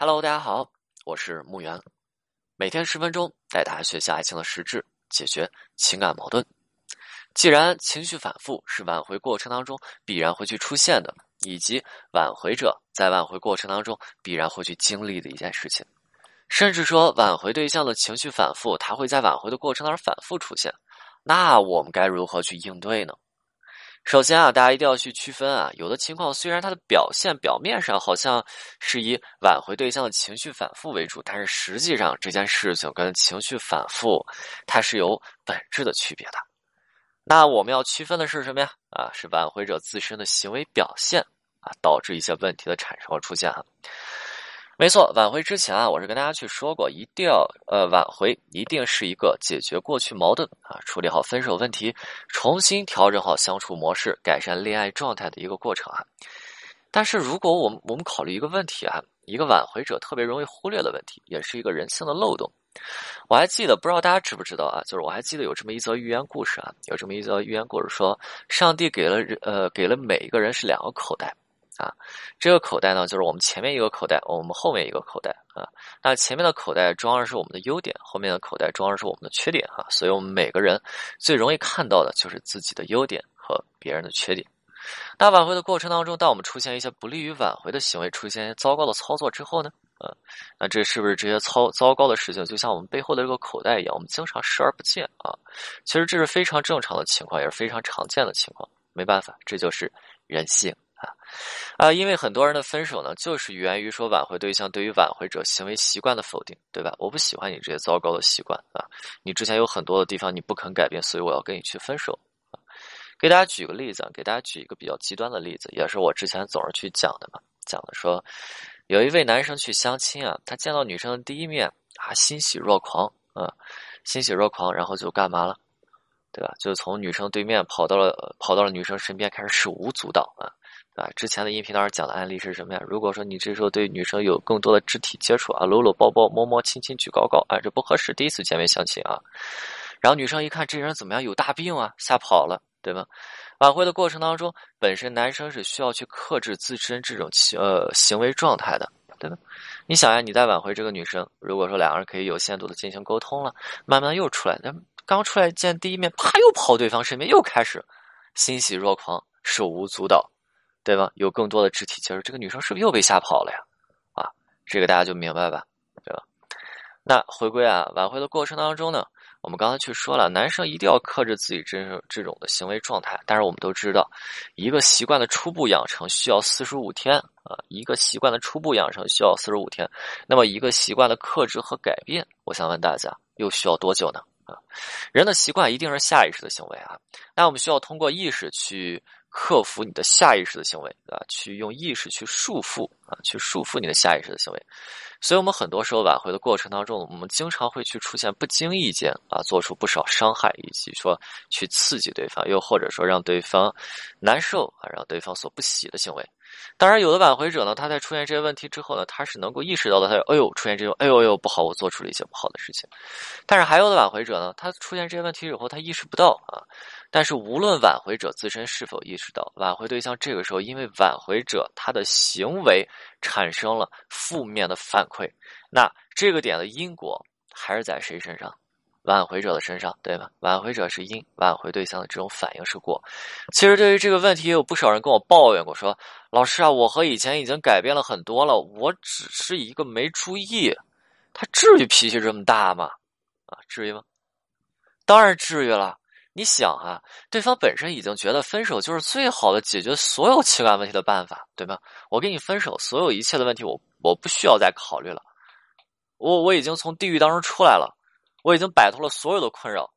Hello，大家好，我是木源，每天十分钟带大家学习爱情的实质，解决情感矛盾。既然情绪反复是挽回过程当中必然会去出现的，以及挽回者在挽回过程当中必然会去经历的一件事情，甚至说挽回对象的情绪反复，他会在挽回的过程当中反复出现，那我们该如何去应对呢？首先啊，大家一定要去区分啊，有的情况虽然它的表现表面上好像是以挽回对象的情绪反复为主，但是实际上这件事情跟情绪反复它是有本质的区别的。那我们要区分的是什么呀？啊，是挽回者自身的行为表现啊，导致一些问题的产生和出现哈。没错，挽回之前啊，我是跟大家去说过，一定要呃挽回，一定是一个解决过去矛盾啊，处理好分手问题，重新调整好相处模式，改善恋爱状态的一个过程啊。但是如果我们我们考虑一个问题啊，一个挽回者特别容易忽略的问题，也是一个人性的漏洞。我还记得，不知道大家知不知道啊？就是我还记得有这么一则寓言故事啊，有这么一则寓言故事说，上帝给了呃给了每一个人是两个口袋。啊，这个口袋呢，就是我们前面一个口袋，我们后面一个口袋啊。那前面的口袋装的是我们的优点，后面的口袋装的是我们的缺点啊。所以我们每个人最容易看到的就是自己的优点和别人的缺点。那挽回的过程当中，当我们出现一些不利于挽回的行为，出现一些糟糕的操作之后呢，啊，那这是不是这些糟糟糕的事情，就像我们背后的这个口袋一样，我们经常视而不见啊？其实这是非常正常的情况，也是非常常见的情况。没办法，这就是人性。啊，啊，因为很多人的分手呢，就是源于说挽回对象对于挽回者行为习惯的否定，对吧？我不喜欢你这些糟糕的习惯啊，你之前有很多的地方你不肯改变，所以我要跟你去分手。啊，给大家举个例子啊，给大家举一个比较极端的例子，也是我之前总是去讲的嘛，讲的说，有一位男生去相亲啊，他见到女生的第一面啊，欣喜若狂啊，欣喜若狂，然后就干嘛了，对吧？就从女生对面跑到了跑到了女生身边，开始手舞足蹈啊。啊，之前的音频当中讲的案例是什么呀？如果说你这时候对女生有更多的肢体接触啊，搂搂抱抱、摸摸亲亲、举高高，啊，这不合适。第一次见面相亲啊，然后女生一看这人怎么样，有大病啊，吓跑了，对吧？挽回的过程当中，本身男生是需要去克制自身这种呃行为状态的，对吧？你想呀，你在挽回这个女生，如果说两个人可以有限度的进行沟通了，慢慢又出来，那刚出来见第一面，啪又跑对方身边，又开始欣喜若狂，手舞足蹈。对吧？有更多的肢体接触，这个女生是不是又被吓跑了呀？啊，这个大家就明白吧？对吧？那回归啊，挽回的过程当中呢，我们刚才去说了，男生一定要克制自己这这种的行为状态。但是我们都知道，一个习惯的初步养成需要四十五天啊，一个习惯的初步养成需要四十五天。那么一个习惯的克制和改变，我想问大家，又需要多久呢？啊，人的习惯一定是下意识的行为啊，那我们需要通过意识去。克服你的下意识的行为，啊？去用意识去束缚啊，去束缚你的下意识的行为。所以，我们很多时候挽回的过程当中，我们经常会去出现不经意间啊，做出不少伤害，以及说去刺激对方，又或者说让对方难受啊，让对方所不喜的行为。当然，有的挽回者呢，他在出现这些问题之后呢，他是能够意识到的，他哎呦，出现这种哎呦哎呦不好，我做出了一些不好的事情。但是还有的挽回者呢，他出现这些问题以后，他意识不到啊。但是无论挽回者自身是否意识到，挽回对象这个时候因为挽回者他的行为产生了负面的反馈，那这个点的因果还是在谁身上？挽回者的身上，对吧？挽回者是因，挽回对象的这种反应是果。其实对于这个问题，也有不少人跟我抱怨过，说：“老师啊，我和以前已经改变了很多了，我只是一个没注意，他至于脾气这么大吗？啊，至于吗？当然至于了。你想啊，对方本身已经觉得分手就是最好的解决所有情感问题的办法，对吧？我跟你分手，所有一切的问题，我我不需要再考虑了，我我已经从地狱当中出来了。”我已经摆脱了所有的困扰，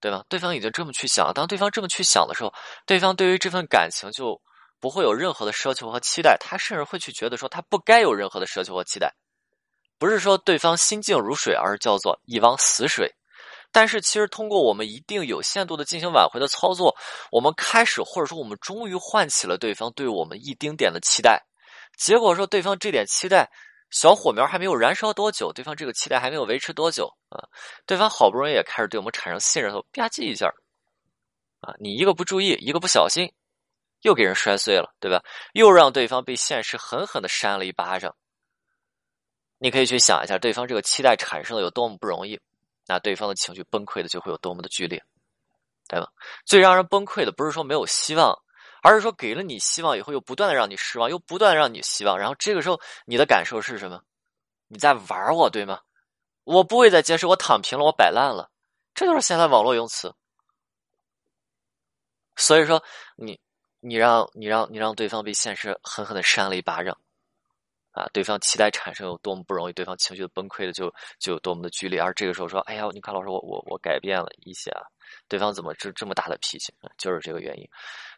对吧？对方已经这么去想，当对方这么去想的时候，对方对于这份感情就不会有任何的奢求和期待，他甚至会去觉得说他不该有任何的奢求和期待。不是说对方心静如水，而是叫做一汪死水。但是其实通过我们一定有限度的进行挽回的操作，我们开始或者说我们终于唤起了对方对我们一丁点的期待。结果说对方这点期待。小火苗还没有燃烧多久，对方这个期待还没有维持多久啊，对方好不容易也开始对我们产生信任后，吧唧一下，啊，你一个不注意，一个不小心，又给人摔碎了，对吧？又让对方被现实狠狠的扇了一巴掌，你可以去想一下，对方这个期待产生的有多么不容易，那对方的情绪崩溃的就会有多么的剧烈，对吧？最让人崩溃的不是说没有希望，而是说给了你希望以后又不断的让你失望，又不断让你希望，然后这个时候你的感受是什么？你在玩我，对吗？我不会再接受，我躺平了，我摆烂了，这就是现在网络用词。所以说，你你让你让你让对方被现实狠狠的扇了一巴掌。啊，对方期待产生有多么不容易，对方情绪的崩溃的就就有多么的剧烈，而这个时候说，哎呀，你看老师，我我我改变了一些啊，对方怎么这这么大的脾气？就是这个原因，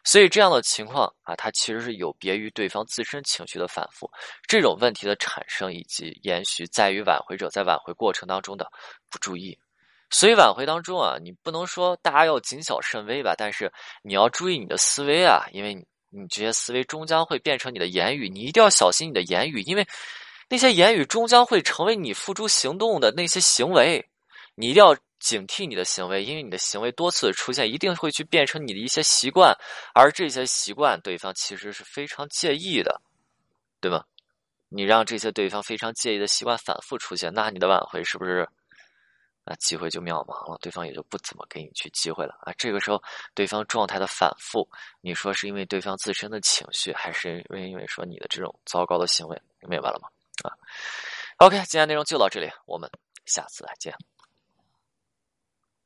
所以这样的情况啊，它其实是有别于对方自身情绪的反复，这种问题的产生以及延续，在于挽回者在挽回过程当中的不注意，所以挽回当中啊，你不能说大家要谨小慎微吧，但是你要注意你的思维啊，因为。你这些思维终将会变成你的言语，你一定要小心你的言语，因为那些言语终将会成为你付诸行动的那些行为。你一定要警惕你的行为，因为你的行为多次出现，一定会去变成你的一些习惯，而这些习惯对方其实是非常介意的，对吗？你让这些对方非常介意的习惯反复出现，那你的挽回是不是？那机会就渺茫了，对方也就不怎么给你去机会了啊！这个时候，对方状态的反复，你说是因为对方自身的情绪，还是因为说你的这种糟糕的行为？明白了吗？啊，OK，今天内容就到这里，我们下次再见。